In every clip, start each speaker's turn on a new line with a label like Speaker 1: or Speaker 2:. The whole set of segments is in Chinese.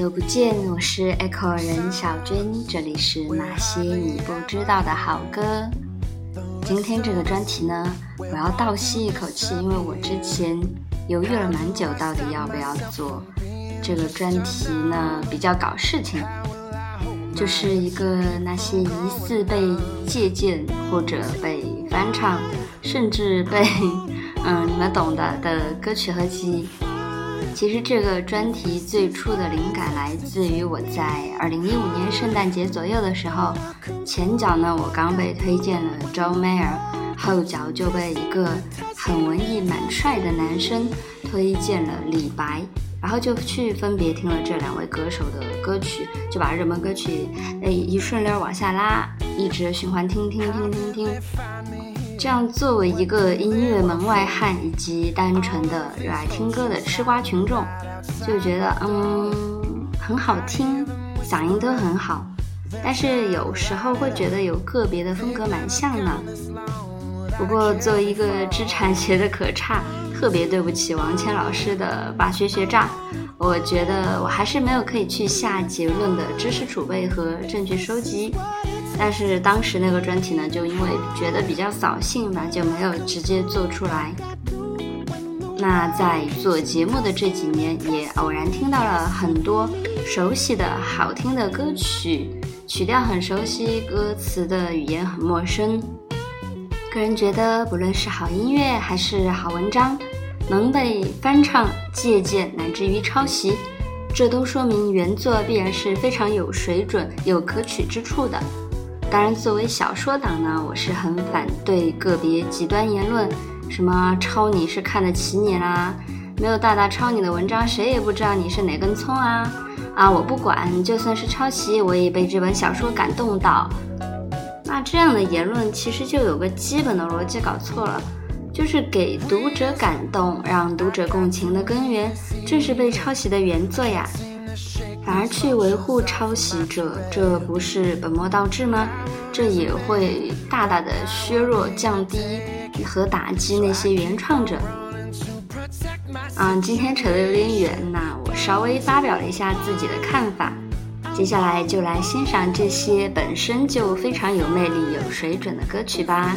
Speaker 1: 久不见，我是 Echo 人小娟，这里是那些你不知道的好歌。今天这个专题呢，我要倒吸一口气，因为我之前犹豫了蛮久，到底要不要做这个专题呢？比较搞事情，就是一个那些疑似被借鉴或者被翻唱，甚至被嗯你们懂的的歌曲合集。其实这个专题最初的灵感来自于我在二零一五年圣诞节左右的时候，前脚呢我刚被推荐了 John Mayer，后脚就被一个很文艺蛮帅的男生推荐了李白，然后就去分别听了这两位歌手的歌曲，就把热门歌曲哎一顺溜往下拉，一直循环听听听听听。这样，作为一个音乐门外汉以及单纯的热爱听歌的吃瓜群众，就觉得嗯很好听，嗓音都很好，但是有时候会觉得有个别的风格蛮像呢。不过作为一个知产学的可差，特别对不起王谦老师的法学学渣，我觉得我还是没有可以去下结论的知识储备和证据收集。但是当时那个专题呢，就因为觉得比较扫兴吧，就没有直接做出来。那在做节目的这几年，也偶然听到了很多熟悉的好听的歌曲，曲调很熟悉，歌词的语言很陌生。个人觉得，不论是好音乐还是好文章，能被翻唱、借鉴乃至于抄袭，这都说明原作必然是非常有水准、有可取之处的。当然，作为小说党呢，我是很反对个别极端言论，什么抄你是看得起你啦，没有大大抄你的文章，谁也不知道你是哪根葱啊！啊，我不管，就算是抄袭，我也被这本小说感动到。那这样的言论其实就有个基本的逻辑搞错了，就是给读者感动，让读者共情的根源，正是被抄袭的原作呀。反而去维护抄袭者，这不是本末倒置吗？这也会大大的削弱、降低和打击那些原创者。嗯，今天扯得有点远，那我稍微发表了一下自己的看法。接下来就来欣赏这些本身就非常有魅力、有水准的歌曲吧。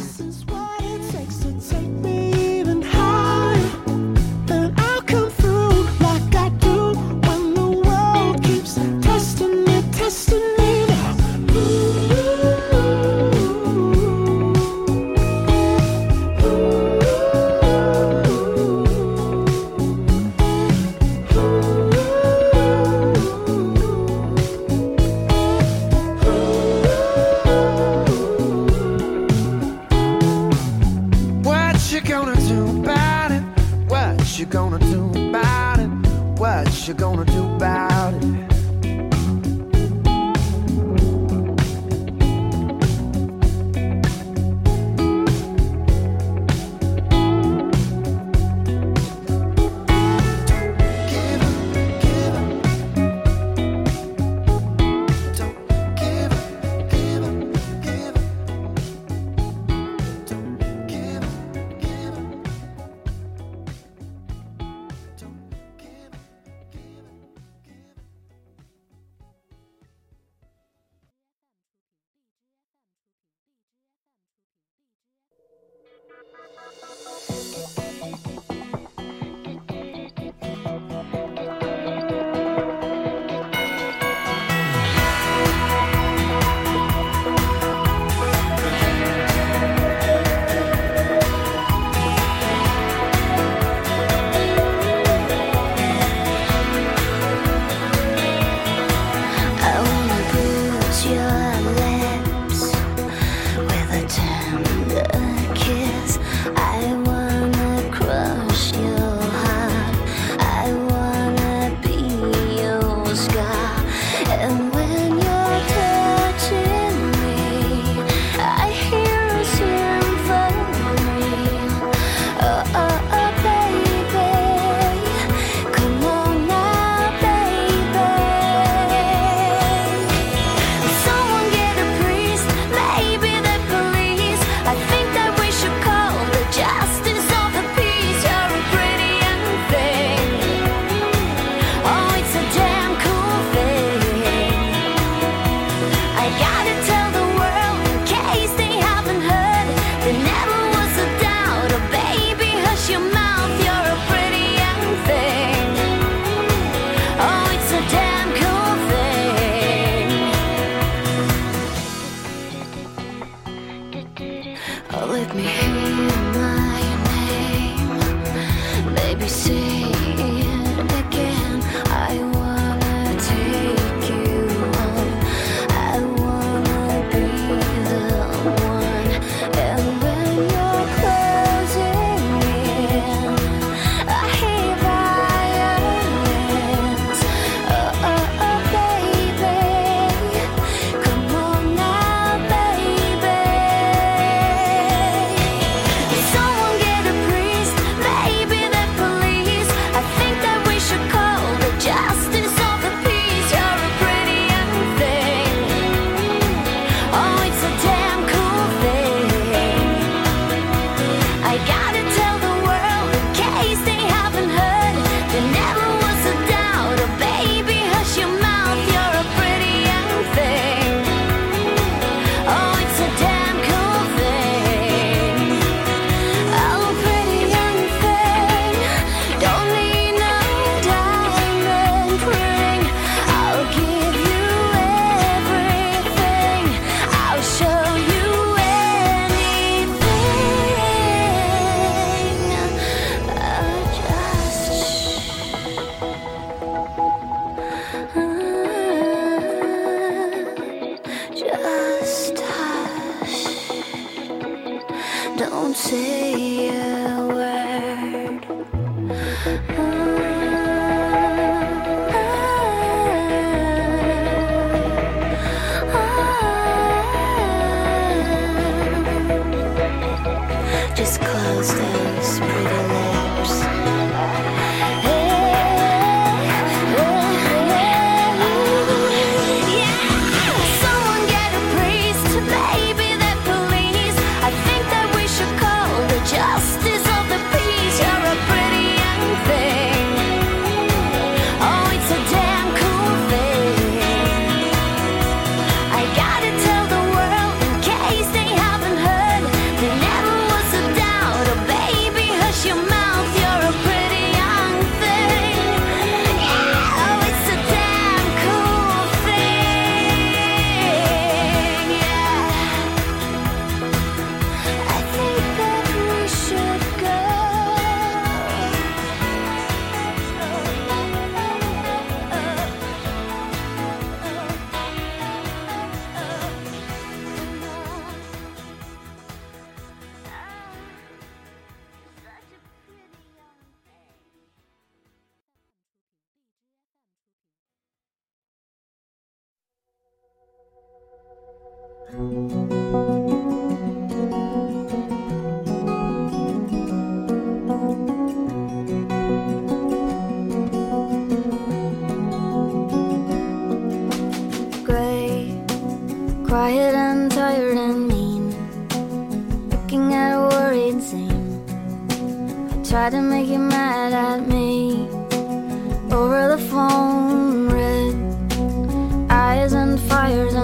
Speaker 2: say yeah.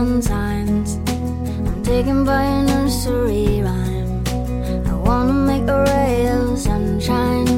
Speaker 2: sometimes. I'm taken by a nursery rhyme. I wanna make a ray of sunshine.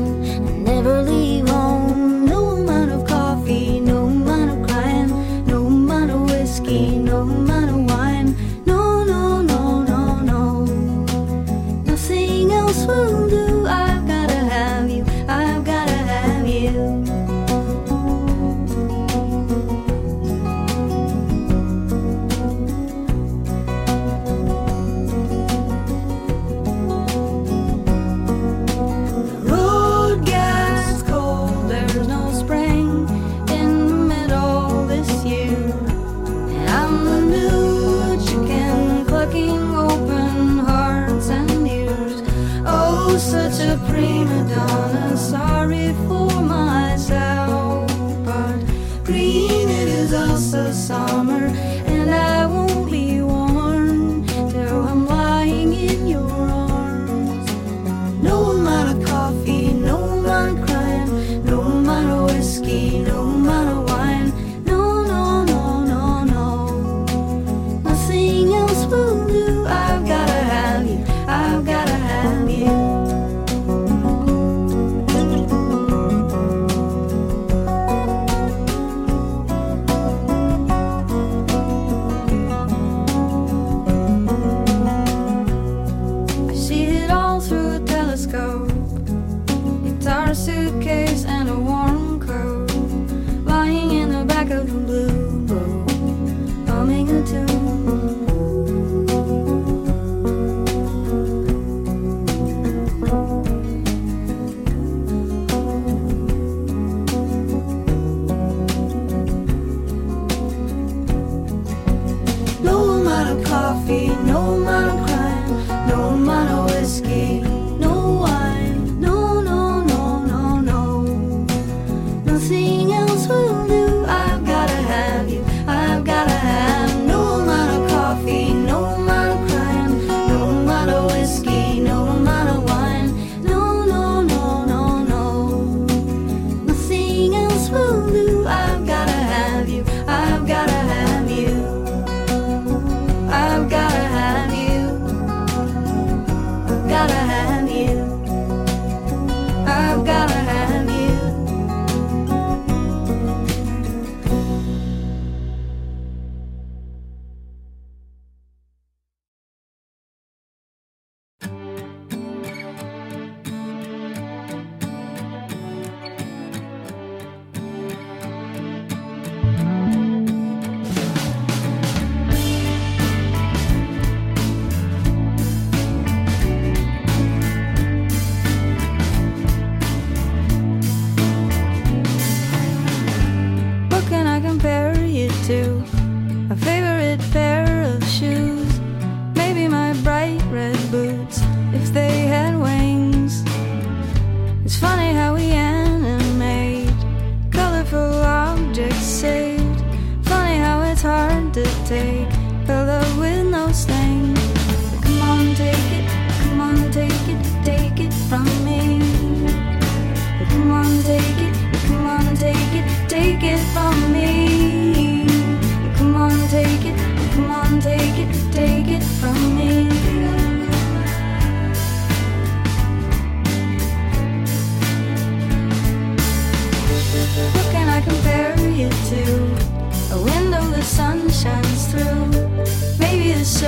Speaker 2: be no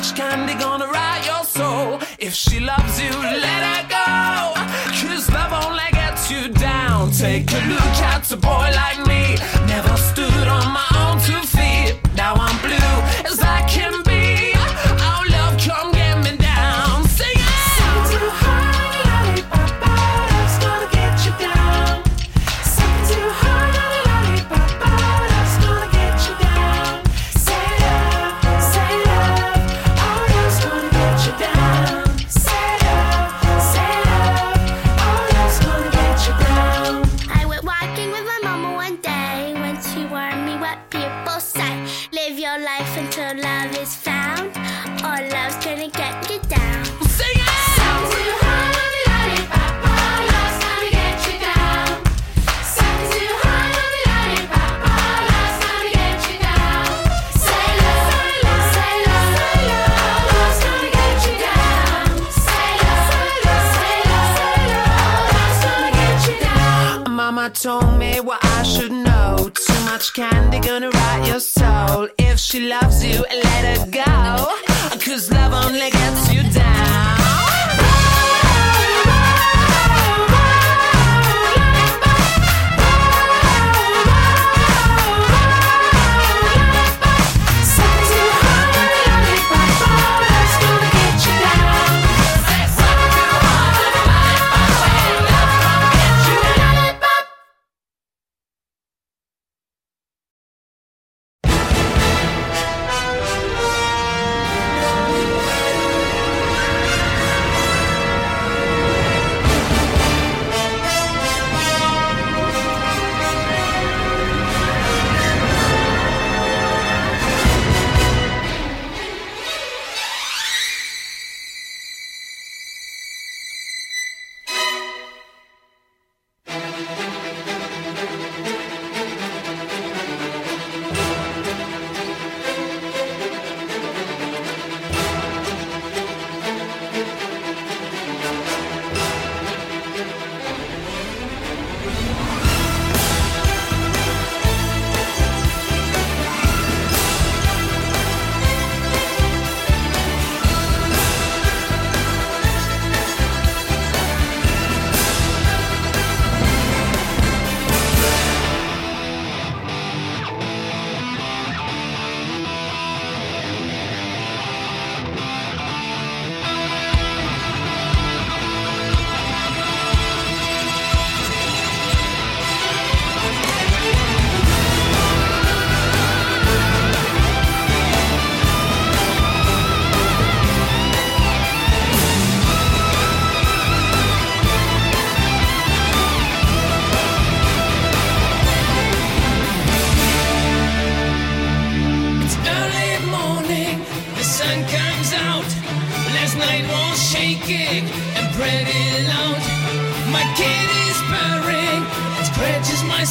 Speaker 3: Which candy gonna rot your soul? If she loves you, let her go. Cause love only gets you down. Take a look at a boy like me. much candy gonna rot your soul? If she loves you, let her go. Cause love only gets you down.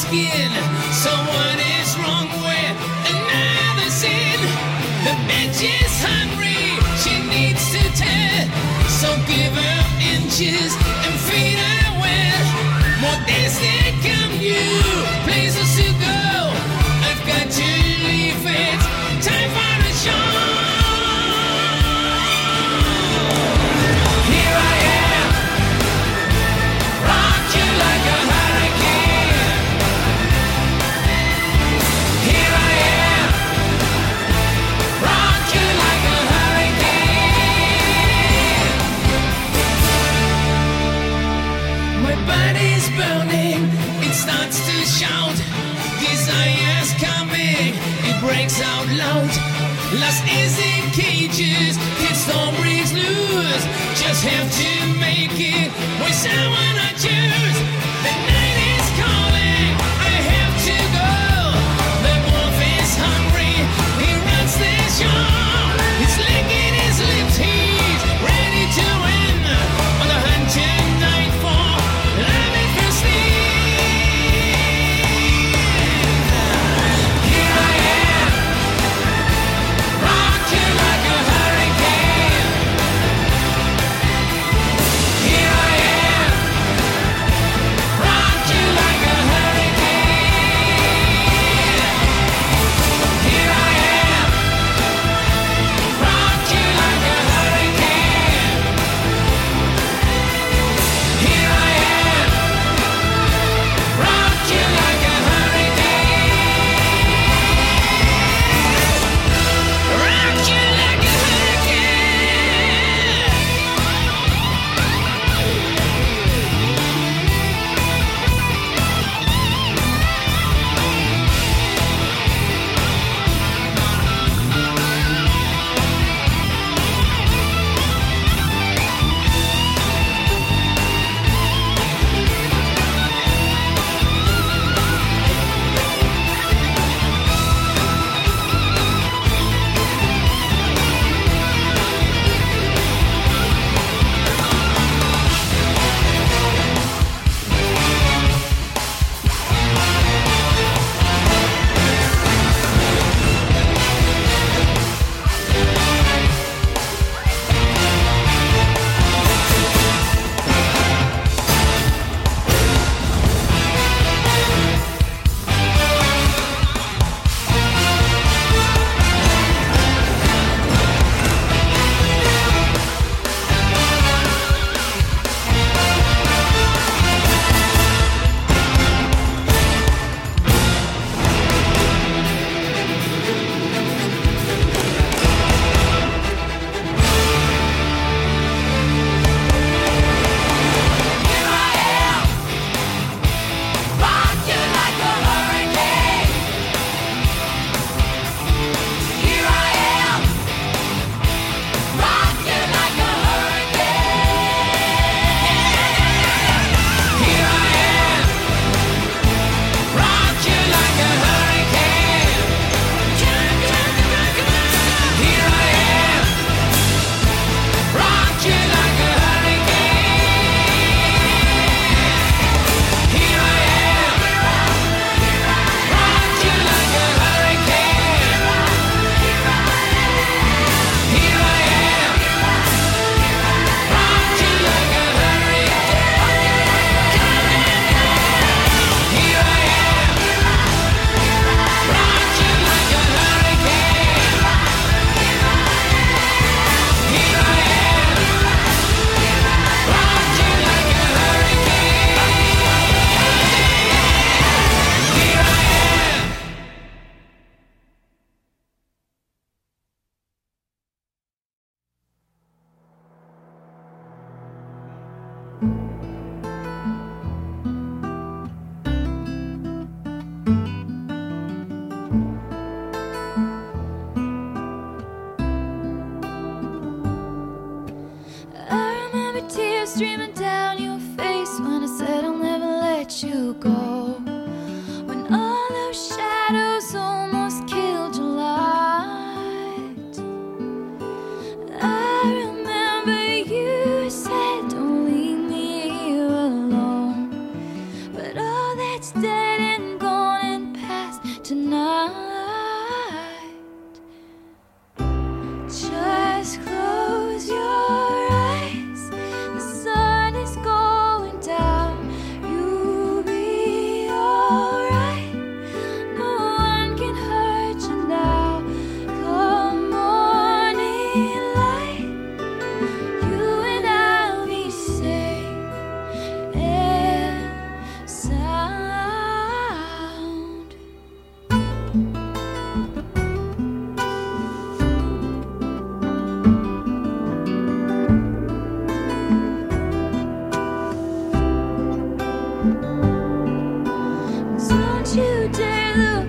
Speaker 3: skin. breaks out loud. Lost is in cages, his storm breaks loose. Just have to make it with someone I choose. you
Speaker 2: go. love.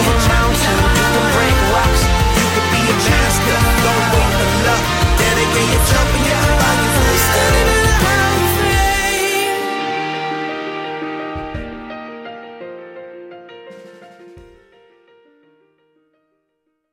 Speaker 3: over mountains, you can break rocks, you can be a master. Don't wait for luck, dedicate yourself and your